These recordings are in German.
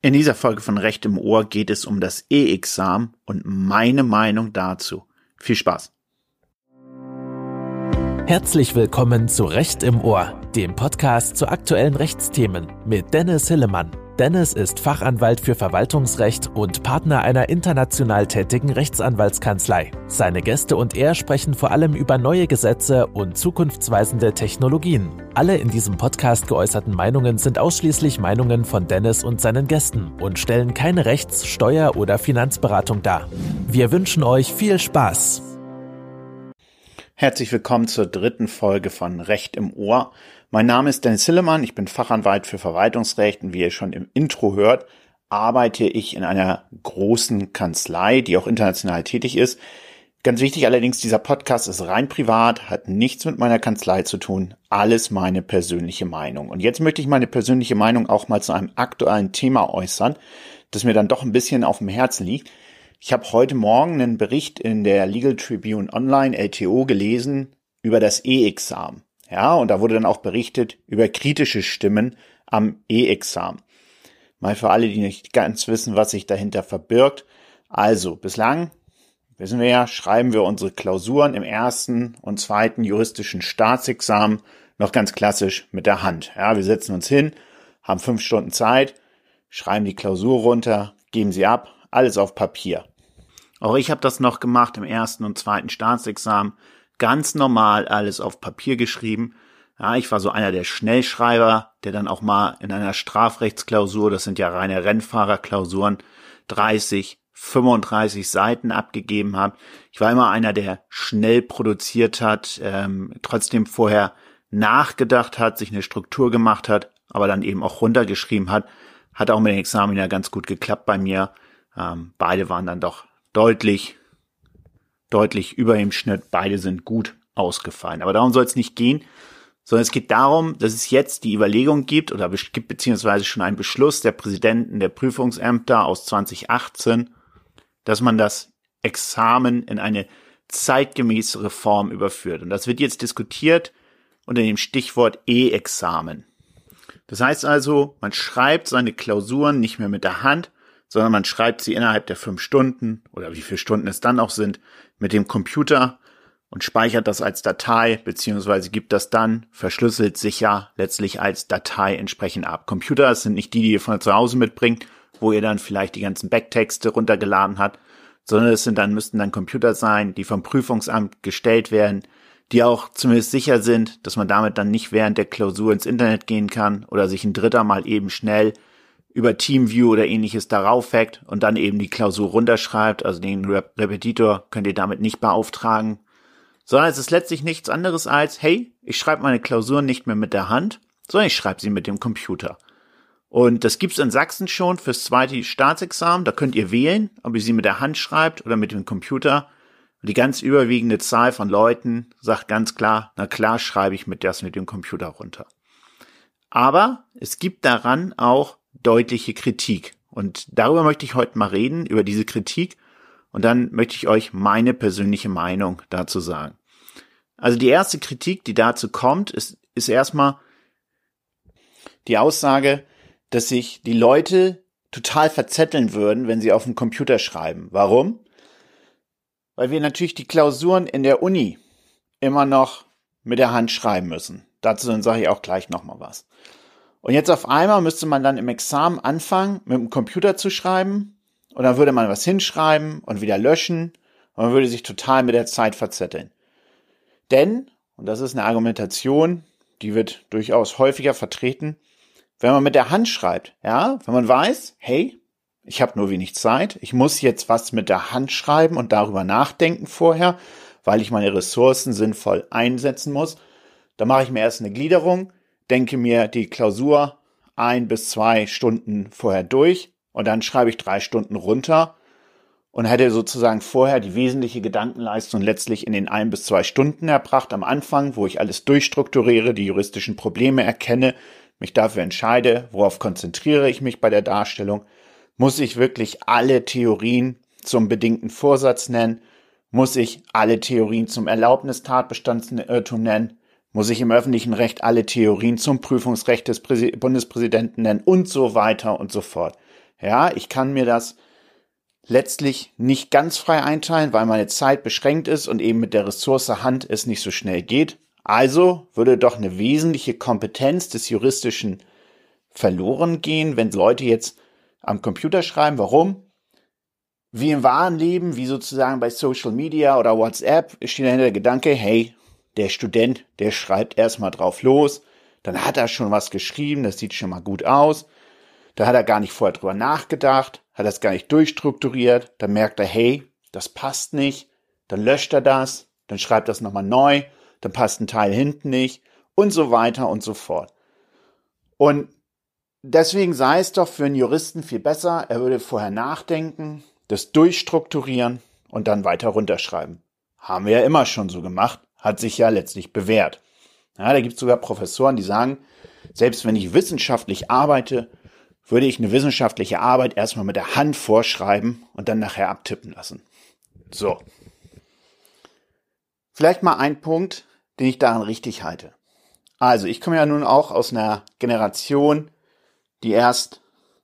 In dieser Folge von Recht im Ohr geht es um das E-Examen und meine Meinung dazu. Viel Spaß. Herzlich willkommen zu Recht im Ohr, dem Podcast zu aktuellen Rechtsthemen mit Dennis Hillemann. Dennis ist Fachanwalt für Verwaltungsrecht und Partner einer international tätigen Rechtsanwaltskanzlei. Seine Gäste und er sprechen vor allem über neue Gesetze und zukunftsweisende Technologien. Alle in diesem Podcast geäußerten Meinungen sind ausschließlich Meinungen von Dennis und seinen Gästen und stellen keine Rechts-, Steuer- oder Finanzberatung dar. Wir wünschen euch viel Spaß. Herzlich willkommen zur dritten Folge von Recht im Ohr. Mein Name ist Dennis Hillemann, ich bin Fachanwalt für Verwaltungsrecht und wie ihr schon im Intro hört, arbeite ich in einer großen Kanzlei, die auch international tätig ist. Ganz wichtig allerdings, dieser Podcast ist rein privat, hat nichts mit meiner Kanzlei zu tun, alles meine persönliche Meinung. Und jetzt möchte ich meine persönliche Meinung auch mal zu einem aktuellen Thema äußern, das mir dann doch ein bisschen auf dem Herzen liegt. Ich habe heute Morgen einen Bericht in der Legal Tribune Online LTO gelesen über das E-Examen. Ja, und da wurde dann auch berichtet über kritische Stimmen am E-Examen. Mal für alle, die nicht ganz wissen, was sich dahinter verbirgt. Also, bislang, wissen wir ja, schreiben wir unsere Klausuren im ersten und zweiten juristischen Staatsexamen noch ganz klassisch mit der Hand. Ja, wir setzen uns hin, haben fünf Stunden Zeit, schreiben die Klausur runter, geben sie ab, alles auf Papier. Auch ich habe das noch gemacht im ersten und zweiten Staatsexamen ganz normal alles auf Papier geschrieben. Ja, ich war so einer der Schnellschreiber, der dann auch mal in einer Strafrechtsklausur, das sind ja reine Rennfahrerklausuren, 30, 35 Seiten abgegeben hat. Ich war immer einer, der schnell produziert hat, ähm, trotzdem vorher nachgedacht hat, sich eine Struktur gemacht hat, aber dann eben auch runtergeschrieben hat. Hat auch mit dem Examen ja ganz gut geklappt bei mir. Ähm, beide waren dann doch deutlich deutlich über dem Schnitt. Beide sind gut ausgefallen. Aber darum soll es nicht gehen, sondern es geht darum, dass es jetzt die Überlegung gibt oder gibt beziehungsweise schon einen Beschluss der Präsidenten der Prüfungsämter aus 2018, dass man das Examen in eine zeitgemäßere Form überführt. Und das wird jetzt diskutiert unter dem Stichwort E-Examen. Das heißt also, man schreibt seine Klausuren nicht mehr mit der Hand, sondern man schreibt sie innerhalb der fünf Stunden oder wie viele Stunden es dann auch sind mit dem Computer und speichert das als Datei beziehungsweise gibt das dann verschlüsselt sicher letztlich als Datei entsprechend ab. Computer sind nicht die, die ihr von zu Hause mitbringt, wo ihr dann vielleicht die ganzen Backtexte runtergeladen habt, sondern es sind dann müssten dann Computer sein, die vom Prüfungsamt gestellt werden, die auch zumindest sicher sind, dass man damit dann nicht während der Klausur ins Internet gehen kann oder sich ein Dritter mal eben schnell über TeamView oder ähnliches darauf hackt und dann eben die Klausur runterschreibt. Also den Repetitor könnt ihr damit nicht beauftragen. Sondern es ist letztlich nichts anderes als, hey, ich schreibe meine Klausuren nicht mehr mit der Hand, sondern ich schreibe sie mit dem Computer. Und das gibt's in Sachsen schon fürs zweite Staatsexamen. Da könnt ihr wählen, ob ihr sie mit der Hand schreibt oder mit dem Computer. Und die ganz überwiegende Zahl von Leuten sagt ganz klar, na klar schreibe ich mit das mit dem Computer runter. Aber es gibt daran auch deutliche Kritik. Und darüber möchte ich heute mal reden, über diese Kritik. Und dann möchte ich euch meine persönliche Meinung dazu sagen. Also die erste Kritik, die dazu kommt, ist, ist erstmal die Aussage, dass sich die Leute total verzetteln würden, wenn sie auf dem Computer schreiben. Warum? Weil wir natürlich die Klausuren in der Uni immer noch mit der Hand schreiben müssen. Dazu sage ich auch gleich nochmal was. Und jetzt auf einmal müsste man dann im Examen anfangen, mit dem Computer zu schreiben. Und dann würde man was hinschreiben und wieder löschen. Und man würde sich total mit der Zeit verzetteln. Denn, und das ist eine Argumentation, die wird durchaus häufiger vertreten, wenn man mit der Hand schreibt, ja, wenn man weiß, hey, ich habe nur wenig Zeit, ich muss jetzt was mit der Hand schreiben und darüber nachdenken vorher, weil ich meine Ressourcen sinnvoll einsetzen muss, dann mache ich mir erst eine Gliederung, denke mir die Klausur ein bis zwei Stunden vorher durch und dann schreibe ich drei Stunden runter und hätte sozusagen vorher die wesentliche Gedankenleistung letztlich in den ein bis zwei Stunden erbracht am Anfang, wo ich alles durchstrukturiere, die juristischen Probleme erkenne, mich dafür entscheide, worauf konzentriere ich mich bei der Darstellung, muss ich wirklich alle Theorien zum bedingten Vorsatz nennen, muss ich alle Theorien zum Erlaubnistatbestandsirrtum nennen, muss ich im öffentlichen Recht alle Theorien zum Prüfungsrecht des Präsi Bundespräsidenten nennen und so weiter und so fort. Ja, ich kann mir das letztlich nicht ganz frei einteilen, weil meine Zeit beschränkt ist und eben mit der Ressource Hand es nicht so schnell geht. Also würde doch eine wesentliche Kompetenz des Juristischen verloren gehen, wenn Leute jetzt am Computer schreiben. Warum? Wie im wahren Leben, wie sozusagen bei Social Media oder WhatsApp, steht dahinter der Gedanke, hey, der Student, der schreibt erstmal drauf los, dann hat er schon was geschrieben, das sieht schon mal gut aus. Da hat er gar nicht vorher drüber nachgedacht, hat das gar nicht durchstrukturiert, dann merkt er, hey, das passt nicht, dann löscht er das, dann schreibt das nochmal neu, dann passt ein Teil hinten nicht und so weiter und so fort. Und deswegen sei es doch für einen Juristen viel besser, er würde vorher nachdenken, das durchstrukturieren und dann weiter runterschreiben. Haben wir ja immer schon so gemacht, hat sich ja letztlich bewährt. Ja, da gibt es sogar Professoren, die sagen, selbst wenn ich wissenschaftlich arbeite, würde ich eine wissenschaftliche Arbeit erstmal mit der Hand vorschreiben und dann nachher abtippen lassen. So. Vielleicht mal ein Punkt, den ich daran richtig halte. Also, ich komme ja nun auch aus einer Generation, die erst,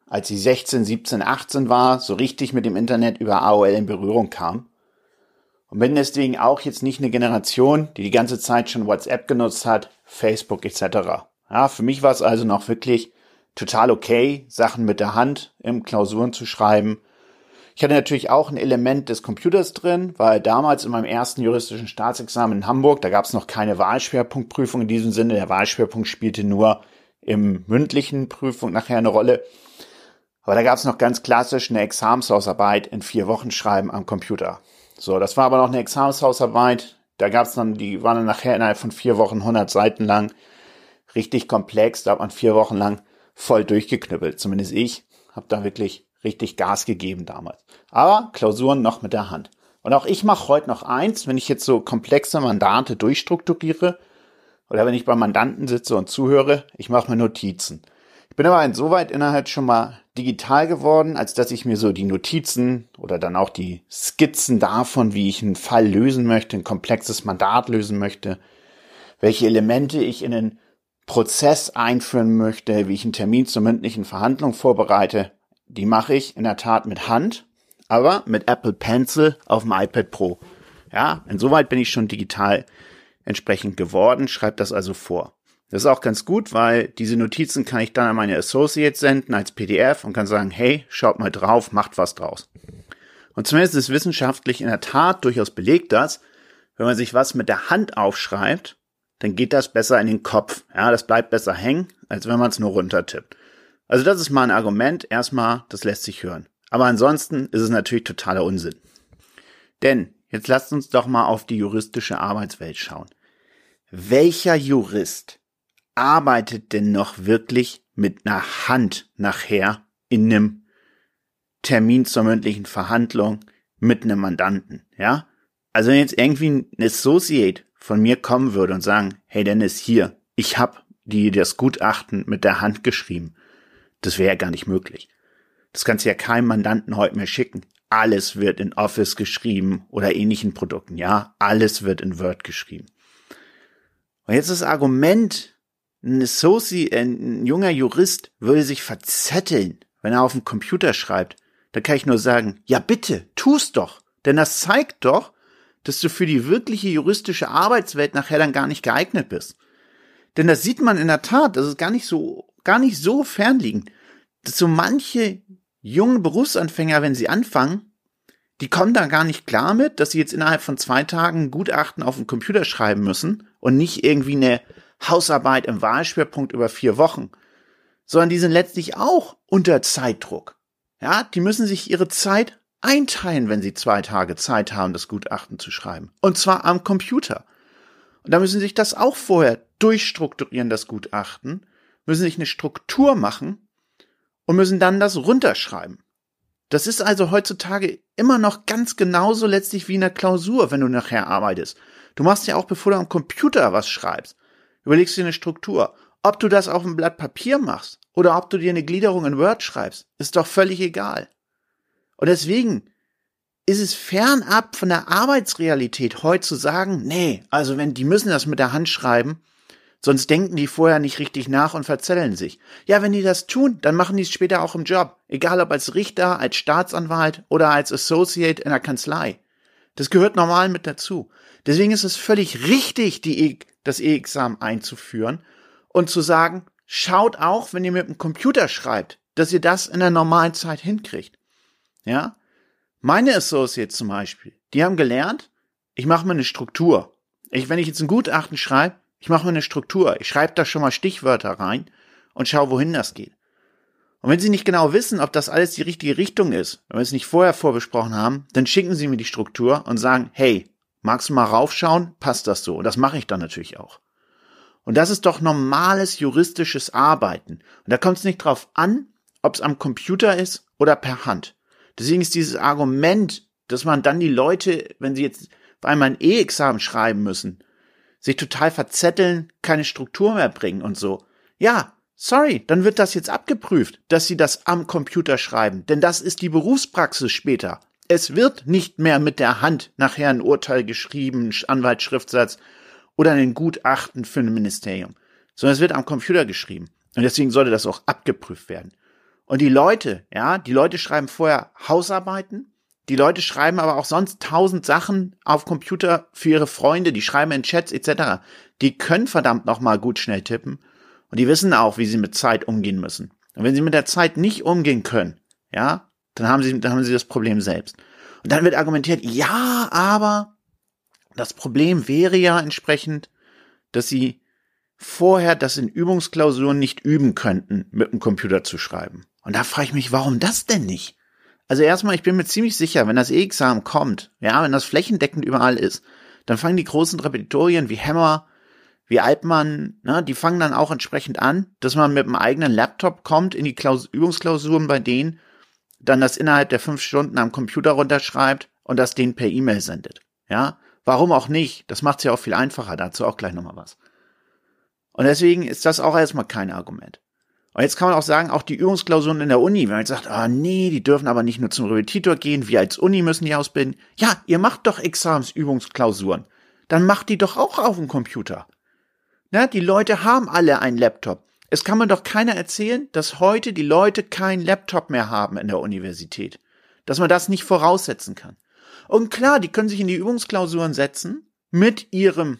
als sie 16, 17, 18 war, so richtig mit dem Internet über AOL in Berührung kam. Und bin deswegen auch jetzt nicht eine Generation, die die ganze Zeit schon WhatsApp genutzt hat, Facebook etc. Ja, für mich war es also noch wirklich total okay, Sachen mit der Hand im Klausuren zu schreiben. Ich hatte natürlich auch ein Element des Computers drin, weil damals in meinem ersten juristischen Staatsexamen in Hamburg, da gab es noch keine Wahlschwerpunktprüfung in diesem Sinne. Der Wahlschwerpunkt spielte nur im mündlichen Prüfung nachher eine Rolle. Aber da gab es noch ganz klassisch eine Examenshausarbeit in vier Wochen schreiben am Computer. So, das war aber noch eine Examenshausarbeit. Da gab es dann, die waren dann nachher innerhalb von vier Wochen 100 Seiten lang. Richtig komplex, da hat man vier Wochen lang voll durchgeknüppelt. Zumindest ich habe da wirklich richtig Gas gegeben damals. Aber Klausuren noch mit der Hand. Und auch ich mache heute noch eins, wenn ich jetzt so komplexe Mandate durchstrukturiere oder wenn ich beim Mandanten sitze und zuhöre, ich mache mir Notizen. Ich bin aber insoweit innerhalb schon mal digital geworden, als dass ich mir so die Notizen oder dann auch die Skizzen davon, wie ich einen Fall lösen möchte, ein komplexes Mandat lösen möchte, welche Elemente ich in den Prozess einführen möchte, wie ich einen Termin zur mündlichen Verhandlung vorbereite, die mache ich in der Tat mit Hand, aber mit Apple Pencil auf dem iPad Pro. Ja, insoweit bin ich schon digital entsprechend geworden, schreibe das also vor. Das ist auch ganz gut, weil diese Notizen kann ich dann an meine Associates senden als PDF und kann sagen, hey, schaut mal drauf, macht was draus. Und zumindest ist wissenschaftlich in der Tat durchaus belegt, dass, wenn man sich was mit der Hand aufschreibt, dann geht das besser in den Kopf. Ja, das bleibt besser hängen, als wenn man es nur runtertippt. Also das ist mal ein Argument. Erstmal, das lässt sich hören. Aber ansonsten ist es natürlich totaler Unsinn. Denn jetzt lasst uns doch mal auf die juristische Arbeitswelt schauen. Welcher Jurist arbeitet denn noch wirklich mit einer Hand nachher in einem Termin zur mündlichen Verhandlung mit einem Mandanten, ja? Also wenn jetzt irgendwie ein Associate von mir kommen würde und sagen, hey Dennis, hier, ich hab die das Gutachten mit der Hand geschrieben. Das wäre ja gar nicht möglich. Das kannst du ja keinem Mandanten heute mehr schicken. Alles wird in Office geschrieben oder ähnlichen Produkten, ja. Alles wird in Word geschrieben. Und jetzt das Argument, ein Associate, ein junger Jurist würde sich verzetteln, wenn er auf dem Computer schreibt. Da kann ich nur sagen, ja bitte, tu's doch. Denn das zeigt doch, dass du für die wirkliche juristische Arbeitswelt nachher dann gar nicht geeignet bist. Denn das sieht man in der Tat, das ist gar nicht so, gar nicht so fernliegend, dass so manche jungen Berufsanfänger, wenn sie anfangen, die kommen da gar nicht klar mit, dass sie jetzt innerhalb von zwei Tagen Gutachten auf dem Computer schreiben müssen und nicht irgendwie eine Hausarbeit im Wahlschwerpunkt über vier Wochen, sondern die sind letztlich auch unter Zeitdruck. Ja, die müssen sich ihre Zeit einteilen, wenn Sie zwei Tage Zeit haben, das Gutachten zu schreiben. Und zwar am Computer. Und da müssen Sie sich das auch vorher durchstrukturieren, das Gutachten, müssen sich eine Struktur machen und müssen dann das runterschreiben. Das ist also heutzutage immer noch ganz genauso letztlich wie in der Klausur, wenn du nachher arbeitest. Du machst ja auch, bevor du am Computer was schreibst, überlegst dir eine Struktur. Ob du das auf einem Blatt Papier machst oder ob du dir eine Gliederung in Word schreibst, ist doch völlig egal. Und deswegen ist es fernab von der Arbeitsrealität heute zu sagen, nee, also wenn die müssen das mit der Hand schreiben, Sonst denken die vorher nicht richtig nach und verzetteln sich. Ja, wenn die das tun, dann machen die es später auch im Job. Egal ob als Richter, als Staatsanwalt oder als Associate in der Kanzlei. Das gehört normal mit dazu. Deswegen ist es völlig richtig, die e das E-Examen einzuführen und zu sagen, schaut auch, wenn ihr mit dem Computer schreibt, dass ihr das in der normalen Zeit hinkriegt. Ja? Meine Associates zum Beispiel, die haben gelernt, ich mache mir eine Struktur. Ich, wenn ich jetzt ein Gutachten schreibe, ich mache mir eine Struktur. Ich schreibe da schon mal Stichwörter rein und schaue, wohin das geht. Und wenn Sie nicht genau wissen, ob das alles die richtige Richtung ist, wenn wir es nicht vorher vorbesprochen haben, dann schicken Sie mir die Struktur und sagen, hey, magst du mal raufschauen? Passt das so? Und das mache ich dann natürlich auch. Und das ist doch normales juristisches Arbeiten. Und da kommt es nicht drauf an, ob es am Computer ist oder per Hand. Deswegen ist dieses Argument, dass man dann die Leute, wenn sie jetzt bei einmal ein E-Examen schreiben müssen, sich total verzetteln, keine Struktur mehr bringen und so. Ja, sorry, dann wird das jetzt abgeprüft, dass sie das am Computer schreiben, denn das ist die Berufspraxis später. Es wird nicht mehr mit der Hand nachher ein Urteil geschrieben, Anwaltsschriftsatz oder ein Gutachten für ein Ministerium, sondern es wird am Computer geschrieben. Und deswegen sollte das auch abgeprüft werden. Und die Leute, ja, die Leute schreiben vorher Hausarbeiten, die Leute schreiben aber auch sonst tausend Sachen auf Computer für ihre Freunde, die schreiben in Chats etc. Die können verdammt nochmal gut schnell tippen und die wissen auch, wie sie mit Zeit umgehen müssen. Und wenn sie mit der Zeit nicht umgehen können, ja, dann haben sie, dann haben sie das Problem selbst. Und dann wird argumentiert, ja, aber das Problem wäre ja entsprechend, dass sie vorher das in Übungsklausuren nicht üben könnten, mit dem Computer zu schreiben. Und da frage ich mich, warum das denn nicht? Also erstmal, ich bin mir ziemlich sicher, wenn das E-Examen kommt, ja, wenn das flächendeckend überall ist, dann fangen die großen Repetitorien wie Hammer, wie Altmann, ne, die fangen dann auch entsprechend an, dass man mit einem eigenen Laptop kommt in die Klaus Übungsklausuren bei denen, dann das innerhalb der fünf Stunden am Computer runterschreibt und das denen per E-Mail sendet. Ja, warum auch nicht? Das macht es ja auch viel einfacher. Dazu auch gleich nochmal was. Und deswegen ist das auch erstmal kein Argument. Und jetzt kann man auch sagen, auch die Übungsklausuren in der Uni, wenn man jetzt sagt, ah nee, die dürfen aber nicht nur zum Repetitor gehen, wir als Uni müssen die ausbilden. Ja, ihr macht doch Examensübungsklausuren. Dann macht die doch auch auf dem Computer. Na, die Leute haben alle einen Laptop. Es kann man doch keiner erzählen, dass heute die Leute keinen Laptop mehr haben in der Universität. Dass man das nicht voraussetzen kann. Und klar, die können sich in die Übungsklausuren setzen mit ihrem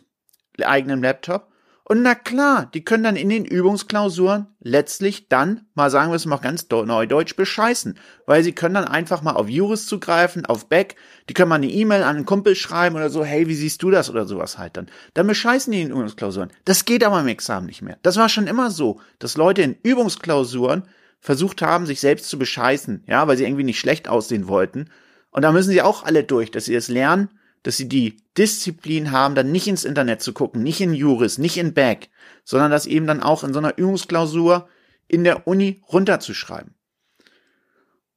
eigenen Laptop und na klar, die können dann in den Übungsklausuren letztlich dann, mal sagen wir es mal ganz neudeutsch, bescheißen. Weil sie können dann einfach mal auf Juris zugreifen, auf Back, die können mal eine E-Mail an einen Kumpel schreiben oder so, hey, wie siehst du das oder sowas halt dann. Dann bescheißen die in den Übungsklausuren. Das geht aber im Examen nicht mehr. Das war schon immer so, dass Leute in Übungsklausuren versucht haben, sich selbst zu bescheißen, ja, weil sie irgendwie nicht schlecht aussehen wollten. Und da müssen sie auch alle durch, dass sie es lernen, dass sie die Disziplin haben, dann nicht ins Internet zu gucken, nicht in Juris, nicht in Back, sondern das eben dann auch in so einer Übungsklausur in der Uni runterzuschreiben.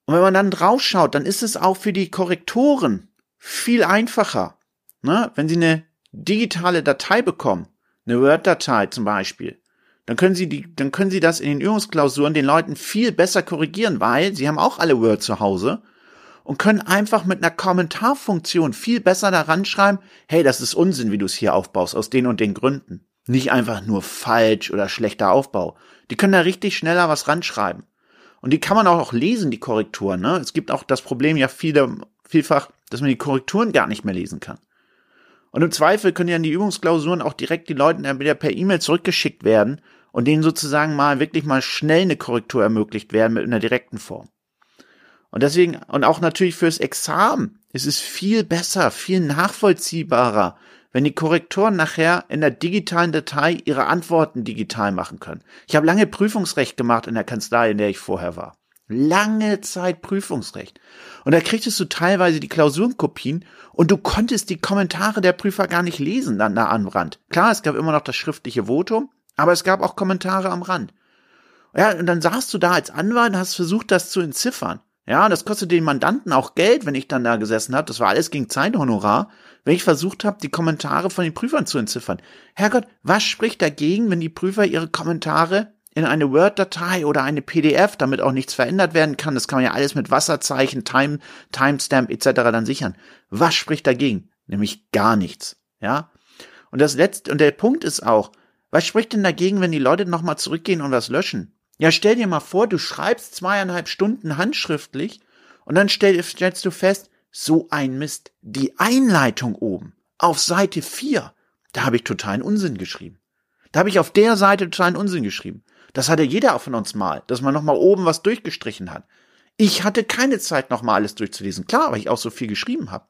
Und wenn man dann draufschaut, dann ist es auch für die Korrektoren viel einfacher. Ne? Wenn sie eine digitale Datei bekommen, eine Word-Datei zum Beispiel, dann können sie die, dann können sie das in den Übungsklausuren den Leuten viel besser korrigieren, weil sie haben auch alle Word zu Hause und können einfach mit einer Kommentarfunktion viel besser daran schreiben, hey, das ist Unsinn, wie du es hier aufbaust, aus den und den Gründen. Nicht einfach nur falsch oder schlechter Aufbau. Die können da richtig schneller was ranschreiben. Und die kann man auch lesen, die Korrekturen. Ne? Es gibt auch das Problem ja viele, vielfach, dass man die Korrekturen gar nicht mehr lesen kann. Und im Zweifel können ja die Übungsklausuren auch direkt die Leuten wieder per E-Mail zurückgeschickt werden und denen sozusagen mal wirklich mal schnell eine Korrektur ermöglicht werden mit einer direkten Form. Und deswegen, und auch natürlich fürs Examen, ist es viel besser, viel nachvollziehbarer, wenn die Korrektoren nachher in der digitalen Datei ihre Antworten digital machen können. Ich habe lange Prüfungsrecht gemacht in der Kanzlei, in der ich vorher war. Lange Zeit Prüfungsrecht. Und da kriegtest du teilweise die Klausurenkopien und du konntest die Kommentare der Prüfer gar nicht lesen dann da am Rand. Klar, es gab immer noch das schriftliche Votum, aber es gab auch Kommentare am Rand. Ja, und dann saßt du da als Anwalt und hast versucht, das zu entziffern. Ja, das kostet den Mandanten auch Geld, wenn ich dann da gesessen habe. Das war alles gegen Zeithonorar, wenn ich versucht habe, die Kommentare von den Prüfern zu entziffern. Herrgott, was spricht dagegen, wenn die Prüfer ihre Kommentare in eine Word-Datei oder eine PDF, damit auch nichts verändert werden kann. Das kann man ja alles mit Wasserzeichen, Time, Timestamp etc. dann sichern. Was spricht dagegen? Nämlich gar nichts. Ja. Und das letzte, und der Punkt ist auch, Was spricht denn dagegen, wenn die Leute nochmal zurückgehen und was löschen? Ja, stell dir mal vor, du schreibst zweieinhalb Stunden handschriftlich und dann stell, stellst du fest, so ein Mist. Die Einleitung oben auf Seite 4, da habe ich totalen Unsinn geschrieben. Da habe ich auf der Seite totalen Unsinn geschrieben. Das hatte jeder von uns mal, dass man nochmal oben was durchgestrichen hat. Ich hatte keine Zeit, nochmal alles durchzulesen. Klar, weil ich auch so viel geschrieben habe.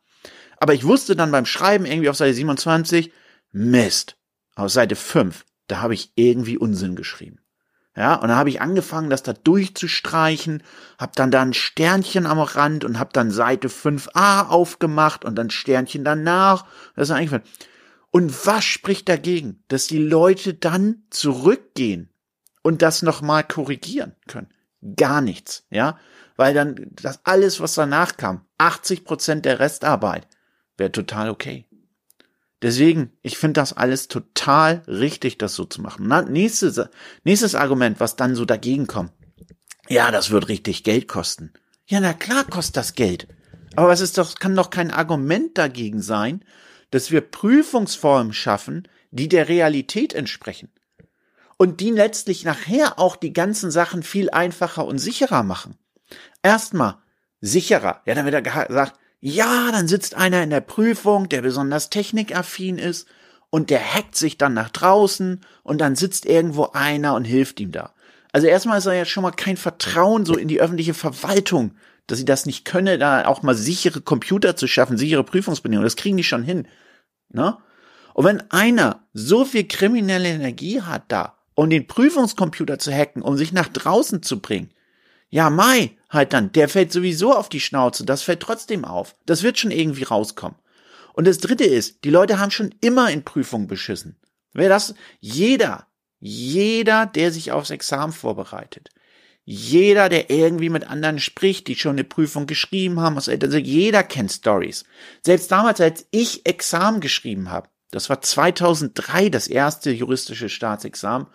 Aber ich wusste dann beim Schreiben irgendwie auf Seite 27, Mist, auf Seite 5, da habe ich irgendwie Unsinn geschrieben. Ja, und dann habe ich angefangen, das da durchzustreichen, hab dann da ein Sternchen am Rand und hab dann Seite 5a aufgemacht und dann Sternchen danach. Das ist eigentlich und was spricht dagegen, dass die Leute dann zurückgehen und das nochmal korrigieren können? Gar nichts, ja? Weil dann das alles, was danach kam, 80 Prozent der Restarbeit, wäre total okay. Deswegen, ich finde das alles total richtig, das so zu machen. Na, nächstes, nächstes Argument, was dann so dagegen kommt. Ja, das wird richtig Geld kosten. Ja, na klar kostet das Geld. Aber es ist doch, kann doch kein Argument dagegen sein, dass wir Prüfungsformen schaffen, die der Realität entsprechen. Und die letztlich nachher auch die ganzen Sachen viel einfacher und sicherer machen. Erstmal sicherer. Ja, dann wird er gesagt, ja, dann sitzt einer in der Prüfung, der besonders technikaffin ist, und der hackt sich dann nach draußen und dann sitzt irgendwo einer und hilft ihm da. Also erstmal ist er ja schon mal kein Vertrauen so in die öffentliche Verwaltung, dass sie das nicht könne, da auch mal sichere Computer zu schaffen, sichere Prüfungsbedingungen. Das kriegen die schon hin. Ne? Und wenn einer so viel kriminelle Energie hat da, um den Prüfungscomputer zu hacken, um sich nach draußen zu bringen, ja, Mai, halt dann, der fällt sowieso auf die Schnauze, das fällt trotzdem auf. Das wird schon irgendwie rauskommen. Und das dritte ist, die Leute haben schon immer in Prüfungen beschissen. Wer das, jeder, jeder, der sich aufs Examen vorbereitet, jeder, der irgendwie mit anderen spricht, die schon eine Prüfung geschrieben haben, also jeder kennt Stories. Selbst damals, als ich Examen geschrieben habe, das war 2003 das erste juristische Staatsexamen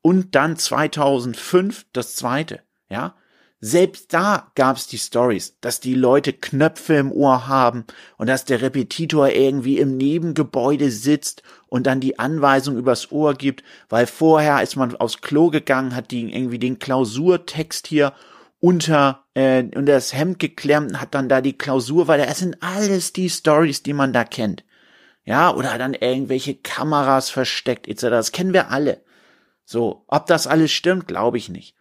und dann 2005 das zweite, ja. Selbst da gab's die Stories, dass die Leute Knöpfe im Ohr haben und dass der Repetitor irgendwie im Nebengebäude sitzt und dann die Anweisung übers Ohr gibt, weil vorher ist man aufs Klo gegangen, hat die irgendwie den Klausurtext hier unter äh, unter das Hemd geklemmt und hat dann da die Klausur, weil das sind alles die Stories, die man da kennt. Ja, oder dann irgendwelche Kameras versteckt etc. Das kennen wir alle. So, ob das alles stimmt, glaube ich nicht.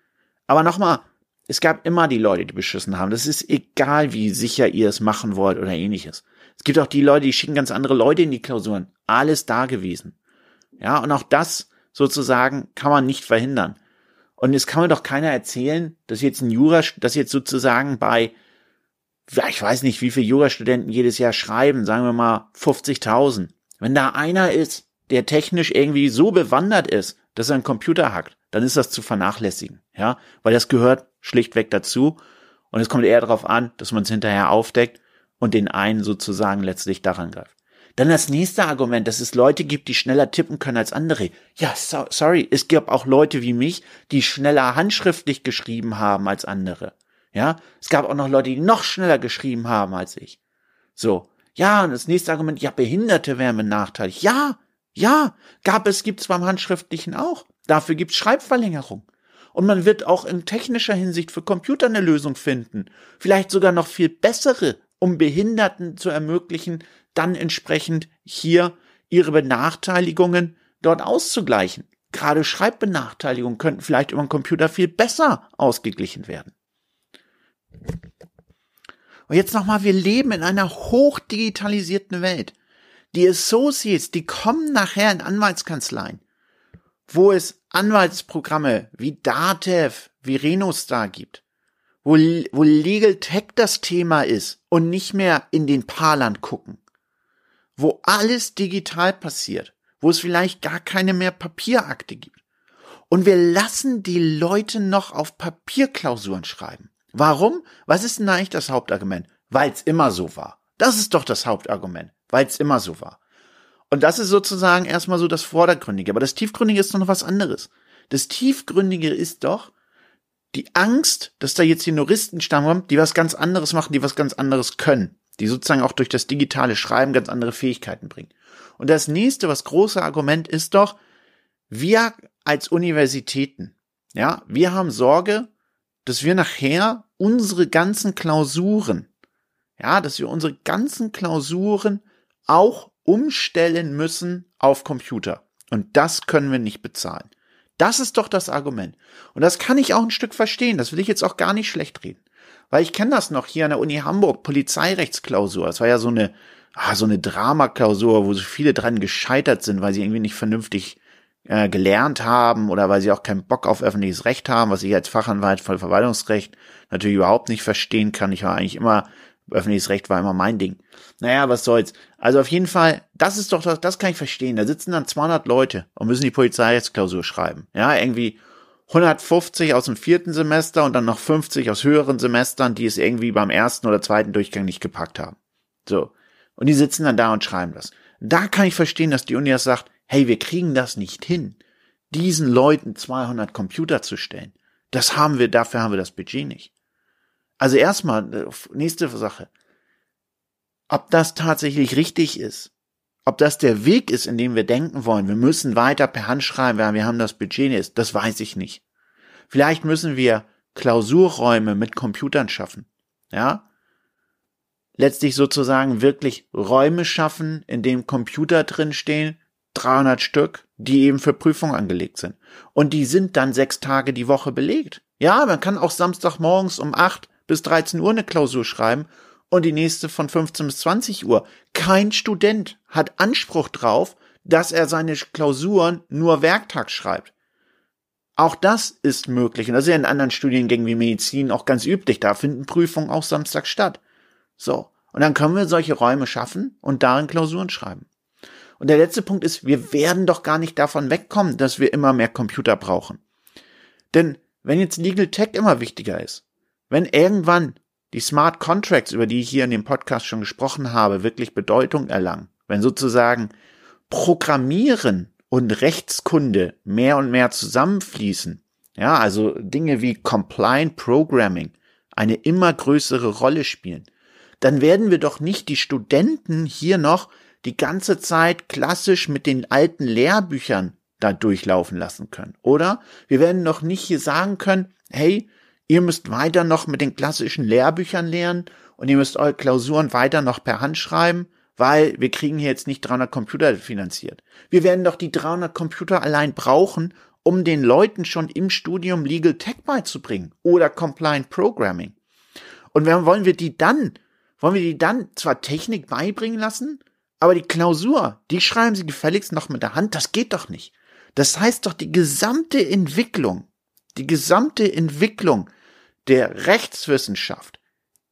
Aber nochmal, es gab immer die Leute, die beschissen haben. Das ist egal, wie sicher ihr es machen wollt oder ähnliches. Es gibt auch die Leute, die schicken ganz andere Leute in die Klausuren. Alles da gewesen. Ja, und auch das sozusagen kann man nicht verhindern. Und es kann mir doch keiner erzählen, dass jetzt ein Jura, dass jetzt sozusagen bei, ja, ich weiß nicht, wie viele Jurastudenten jedes Jahr schreiben, sagen wir mal 50.000. Wenn da einer ist, der technisch irgendwie so bewandert ist, dass einen Computer hackt, dann ist das zu vernachlässigen, ja, weil das gehört schlichtweg dazu. Und es kommt eher darauf an, dass man es hinterher aufdeckt und den einen sozusagen letztlich daran greift. Dann das nächste Argument, dass es Leute gibt, die schneller tippen können als andere. Ja, so, sorry, es gibt auch Leute wie mich, die schneller handschriftlich geschrieben haben als andere. Ja, es gab auch noch Leute, die noch schneller geschrieben haben als ich. So. Ja, und das nächste Argument, ja, Behinderte wären benachteiligt. Ja, ja, gab es, gibt's beim Handschriftlichen auch. Dafür gibt's Schreibverlängerung. Und man wird auch in technischer Hinsicht für Computer eine Lösung finden. Vielleicht sogar noch viel bessere, um Behinderten zu ermöglichen, dann entsprechend hier ihre Benachteiligungen dort auszugleichen. Gerade Schreibbenachteiligungen könnten vielleicht über den Computer viel besser ausgeglichen werden. Und jetzt nochmal, wir leben in einer hochdigitalisierten Welt. Die Associates, die kommen nachher in Anwaltskanzleien wo es Anwaltsprogramme wie Datev, wie Renostar gibt, wo, wo Legal Tech das Thema ist und nicht mehr in den Parlern gucken, wo alles digital passiert, wo es vielleicht gar keine mehr Papierakte gibt. Und wir lassen die Leute noch auf Papierklausuren schreiben. Warum? Was ist denn eigentlich das Hauptargument? Weil es immer so war. Das ist doch das Hauptargument, weil es immer so war. Und das ist sozusagen erstmal so das Vordergründige. Aber das Tiefgründige ist noch was anderes. Das Tiefgründige ist doch die Angst, dass da jetzt die Juristen stammen, die was ganz anderes machen, die was ganz anderes können. Die sozusagen auch durch das digitale Schreiben ganz andere Fähigkeiten bringen. Und das nächste, was große Argument ist doch, wir als Universitäten, ja, wir haben Sorge, dass wir nachher unsere ganzen Klausuren, ja, dass wir unsere ganzen Klausuren auch umstellen müssen auf Computer. Und das können wir nicht bezahlen. Das ist doch das Argument. Und das kann ich auch ein Stück verstehen. Das will ich jetzt auch gar nicht schlecht reden. Weil ich kenne das noch hier an der Uni Hamburg, Polizeirechtsklausur. Das war ja so eine, ah, so eine Dramaklausur, wo so viele dran gescheitert sind, weil sie irgendwie nicht vernünftig äh, gelernt haben oder weil sie auch keinen Bock auf öffentliches Recht haben, was ich als Fachanwalt von Verwaltungsrecht natürlich überhaupt nicht verstehen kann. Ich war eigentlich immer, öffentliches Recht war immer mein Ding. Naja, was soll's. Also auf jeden Fall, das ist doch, das, das kann ich verstehen. Da sitzen dann 200 Leute und müssen die Polizeirechtsklausur schreiben. Ja, irgendwie 150 aus dem vierten Semester und dann noch 50 aus höheren Semestern, die es irgendwie beim ersten oder zweiten Durchgang nicht gepackt haben. So. Und die sitzen dann da und schreiben das. Da kann ich verstehen, dass die Uni das sagt, hey, wir kriegen das nicht hin, diesen Leuten 200 Computer zu stellen. Das haben wir, dafür haben wir das Budget nicht. Also erstmal, äh, nächste Sache. Ob das tatsächlich richtig ist, ob das der Weg ist, in dem wir denken wollen, wir müssen weiter per Hand schreiben, weil wir haben das Budget nicht, das weiß ich nicht. Vielleicht müssen wir Klausurräume mit Computern schaffen. Ja? Letztlich sozusagen wirklich Räume schaffen, in denen Computer drinstehen, 300 Stück, die eben für Prüfungen angelegt sind. Und die sind dann sechs Tage die Woche belegt. Ja, man kann auch Samstagmorgens um acht bis 13 Uhr eine Klausur schreiben und die nächste von 15 bis 20 Uhr. Kein Student hat Anspruch drauf, dass er seine Klausuren nur werktags schreibt. Auch das ist möglich. Und das ist ja in anderen Studiengängen wie Medizin auch ganz üblich. Da finden Prüfungen auch Samstag statt. So. Und dann können wir solche Räume schaffen und darin Klausuren schreiben. Und der letzte Punkt ist, wir werden doch gar nicht davon wegkommen, dass wir immer mehr Computer brauchen. Denn wenn jetzt Legal Tech immer wichtiger ist, wenn irgendwann die Smart Contracts, über die ich hier in dem Podcast schon gesprochen habe, wirklich Bedeutung erlangen, wenn sozusagen Programmieren und Rechtskunde mehr und mehr zusammenfließen, ja, also Dinge wie Compliant Programming eine immer größere Rolle spielen, dann werden wir doch nicht die Studenten hier noch die ganze Zeit klassisch mit den alten Lehrbüchern da durchlaufen lassen können, oder? Wir werden doch nicht hier sagen können, hey, Ihr müsst weiter noch mit den klassischen Lehrbüchern lernen und ihr müsst eure Klausuren weiter noch per Hand schreiben, weil wir kriegen hier jetzt nicht 300 Computer finanziert. Wir werden doch die 300 Computer allein brauchen, um den Leuten schon im Studium Legal Tech beizubringen oder Compliant Programming. Und wenn wollen wir die dann, wollen wir die dann zwar Technik beibringen lassen, aber die Klausur, die schreiben sie gefälligst noch mit der Hand, das geht doch nicht. Das heißt doch, die gesamte Entwicklung, die gesamte Entwicklung der Rechtswissenschaft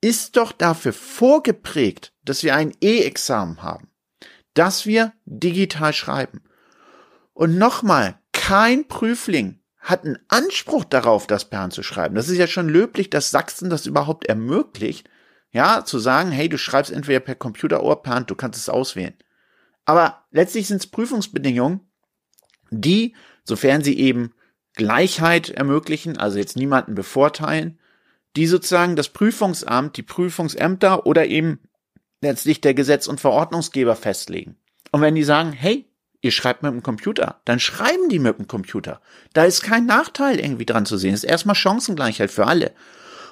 ist doch dafür vorgeprägt, dass wir ein E-Examen haben, dass wir digital schreiben. Und nochmal, kein Prüfling hat einen Anspruch darauf, das per Hand zu schreiben. Das ist ja schon löblich, dass Sachsen das überhaupt ermöglicht, ja, zu sagen, hey, du schreibst entweder per Computer oder per Hand, du kannst es auswählen. Aber letztlich sind es Prüfungsbedingungen, die, sofern sie eben Gleichheit ermöglichen, also jetzt niemanden bevorteilen, die sozusagen das Prüfungsamt, die Prüfungsämter oder eben letztlich der Gesetz- und Verordnungsgeber festlegen. Und wenn die sagen, hey, ihr schreibt mit dem Computer, dann schreiben die mit dem Computer. Da ist kein Nachteil irgendwie dran zu sehen. Es ist erstmal Chancengleichheit für alle.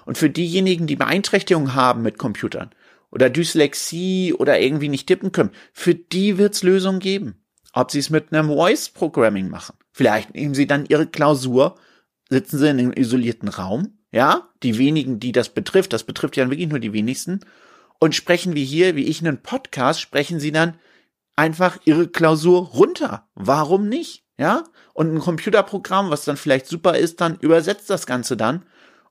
Und für diejenigen, die Beeinträchtigungen haben mit Computern oder Dyslexie oder irgendwie nicht tippen können, für die wird's Lösungen geben. Ob sie es mit einem Voice Programming machen. Vielleicht nehmen sie dann ihre Klausur, sitzen sie in einem isolierten Raum ja, die wenigen, die das betrifft, das betrifft ja wirklich nur die wenigsten, und sprechen wie hier, wie ich einen Podcast, sprechen sie dann einfach ihre Klausur runter. Warum nicht? Ja? Und ein Computerprogramm, was dann vielleicht super ist, dann übersetzt das Ganze dann.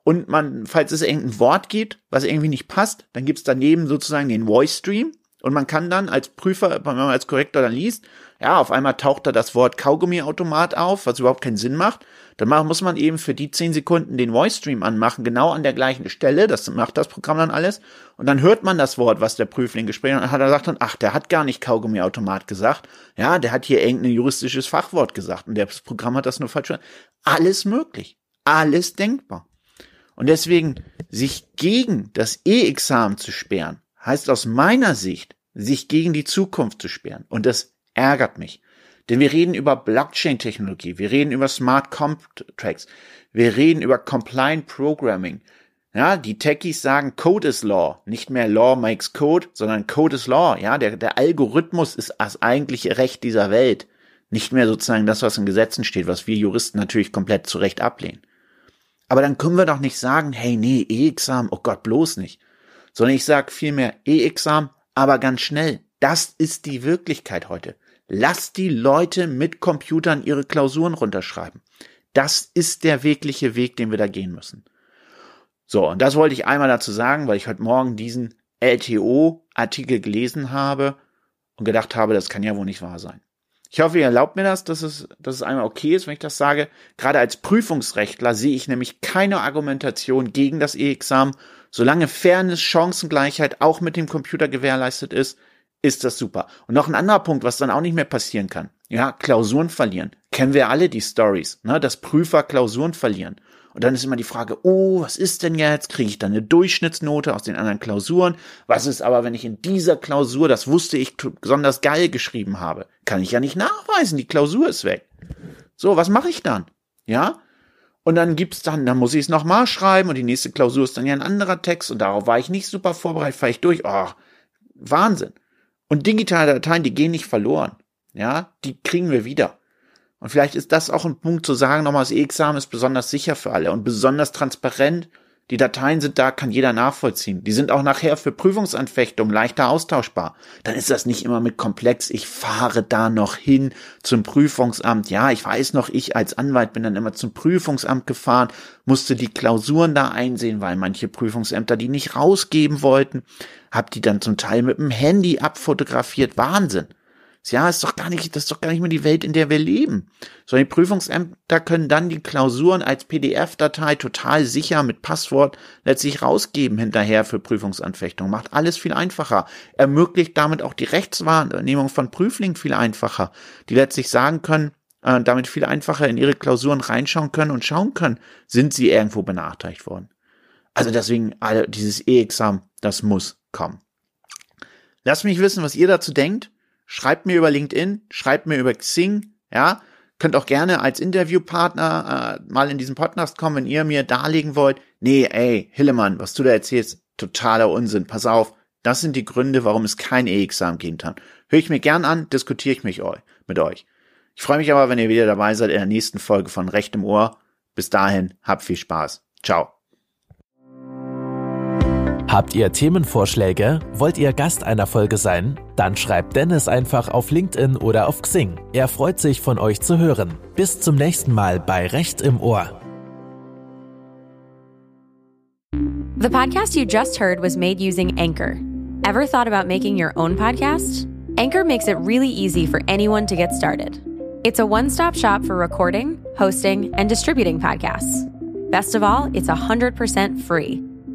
Und man, falls es irgendein Wort gibt, was irgendwie nicht passt, dann gibt's daneben sozusagen den Voice Stream. Und man kann dann als Prüfer, wenn man als Korrektor dann liest, ja, auf einmal taucht da das Wort Kaugummiautomat auf, was überhaupt keinen Sinn macht. Dann muss man eben für die zehn Sekunden den Voice Stream anmachen, genau an der gleichen Stelle. Das macht das Programm dann alles. Und dann hört man das Wort, was der Prüfling gesprochen hat. Und er sagt dann, ach, der hat gar nicht Kaugummiautomat gesagt. Ja, der hat hier irgendein juristisches Fachwort gesagt. Und das Programm hat das nur falsch. Alles möglich. Alles denkbar. Und deswegen, sich gegen das E-Examen zu sperren, heißt aus meiner Sicht, sich gegen die Zukunft zu sperren. Und das ärgert mich. Denn wir reden über Blockchain-Technologie, wir reden über Smart Contracts, wir reden über Compliant Programming. Ja, die Techies sagen, Code is Law. Nicht mehr Law makes Code, sondern Code is Law. Ja, der, der Algorithmus ist das eigentliche Recht dieser Welt. Nicht mehr sozusagen das, was in Gesetzen steht, was wir Juristen natürlich komplett zu Recht ablehnen. Aber dann können wir doch nicht sagen, hey, nee, E-Examen, oh Gott, bloß nicht. Sondern ich sage vielmehr E-Examen, aber ganz schnell. Das ist die Wirklichkeit heute. Lasst die Leute mit Computern ihre Klausuren runterschreiben. Das ist der wirkliche Weg, den wir da gehen müssen. So, und das wollte ich einmal dazu sagen, weil ich heute Morgen diesen LTO-Artikel gelesen habe und gedacht habe, das kann ja wohl nicht wahr sein. Ich hoffe, ihr erlaubt mir das, dass es, dass es einmal okay ist, wenn ich das sage. Gerade als Prüfungsrechtler sehe ich nämlich keine Argumentation gegen das E-Examen. Solange Fairness, Chancengleichheit auch mit dem Computer gewährleistet ist, ist das super. Und noch ein anderer Punkt, was dann auch nicht mehr passieren kann. Ja, Klausuren verlieren. Kennen wir alle die Stories, ne, dass Prüfer Klausuren verlieren. Und dann ist immer die Frage, oh, was ist denn jetzt? Kriege ich dann eine Durchschnittsnote aus den anderen Klausuren? Was ist aber, wenn ich in dieser Klausur, das wusste ich, besonders geil geschrieben habe? Kann ich ja nicht nachweisen, die Klausur ist weg. So, was mache ich dann? Ja? Und dann gibt's dann, dann muss ich es nochmal schreiben und die nächste Klausur ist dann ja ein anderer Text und darauf war ich nicht super vorbereitet, fahre ich durch. Oh, Wahnsinn. Und digitale Dateien, die gehen nicht verloren. Ja, die kriegen wir wieder. Und vielleicht ist das auch ein Punkt zu sagen, nochmal, das E-Examen ist besonders sicher für alle und besonders transparent. Die Dateien sind da, kann jeder nachvollziehen. Die sind auch nachher für Prüfungsanfechtung leichter austauschbar. Dann ist das nicht immer mit komplex. Ich fahre da noch hin zum Prüfungsamt. Ja, ich weiß noch, ich als Anwalt bin dann immer zum Prüfungsamt gefahren, musste die Klausuren da einsehen, weil manche Prüfungsämter die nicht rausgeben wollten. Hab die dann zum Teil mit dem Handy abfotografiert. Wahnsinn. Ja, ist doch gar nicht, das ist doch gar nicht mehr die Welt, in der wir leben. Sondern die Prüfungsämter können dann die Klausuren als PDF-Datei total sicher mit Passwort letztlich rausgeben hinterher für Prüfungsanfechtung. Macht alles viel einfacher. Ermöglicht damit auch die Rechtswahrnehmung von Prüflingen viel einfacher, die letztlich sagen können, äh, damit viel einfacher in ihre Klausuren reinschauen können und schauen können, sind sie irgendwo benachteiligt worden. Also deswegen, all dieses E-Examen, das muss kommen. Lasst mich wissen, was ihr dazu denkt. Schreibt mir über LinkedIn, schreibt mir über Xing, ja. Könnt auch gerne als Interviewpartner äh, mal in diesen Podcast kommen, wenn ihr mir darlegen wollt, nee, ey, Hillemann, was du da erzählst, totaler Unsinn. Pass auf, das sind die Gründe, warum es kein E-Examen geben kann. Höre ich mir gern an, diskutiere ich mich mit euch. Ich freue mich aber, wenn ihr wieder dabei seid in der nächsten Folge von Recht im Ohr. Bis dahin, habt viel Spaß. Ciao. Habt ihr Themenvorschläge? Wollt ihr Gast einer Folge sein? Dann schreibt Dennis einfach auf LinkedIn oder auf Xing. Er freut sich, von euch zu hören. Bis zum nächsten Mal bei Recht im Ohr. The podcast you just heard was made using Anchor. Ever thought about making your own podcast? Anchor makes it really easy for anyone to get started. It's a one stop shop for recording, hosting, and distributing podcasts. Best of all, it's 100% free.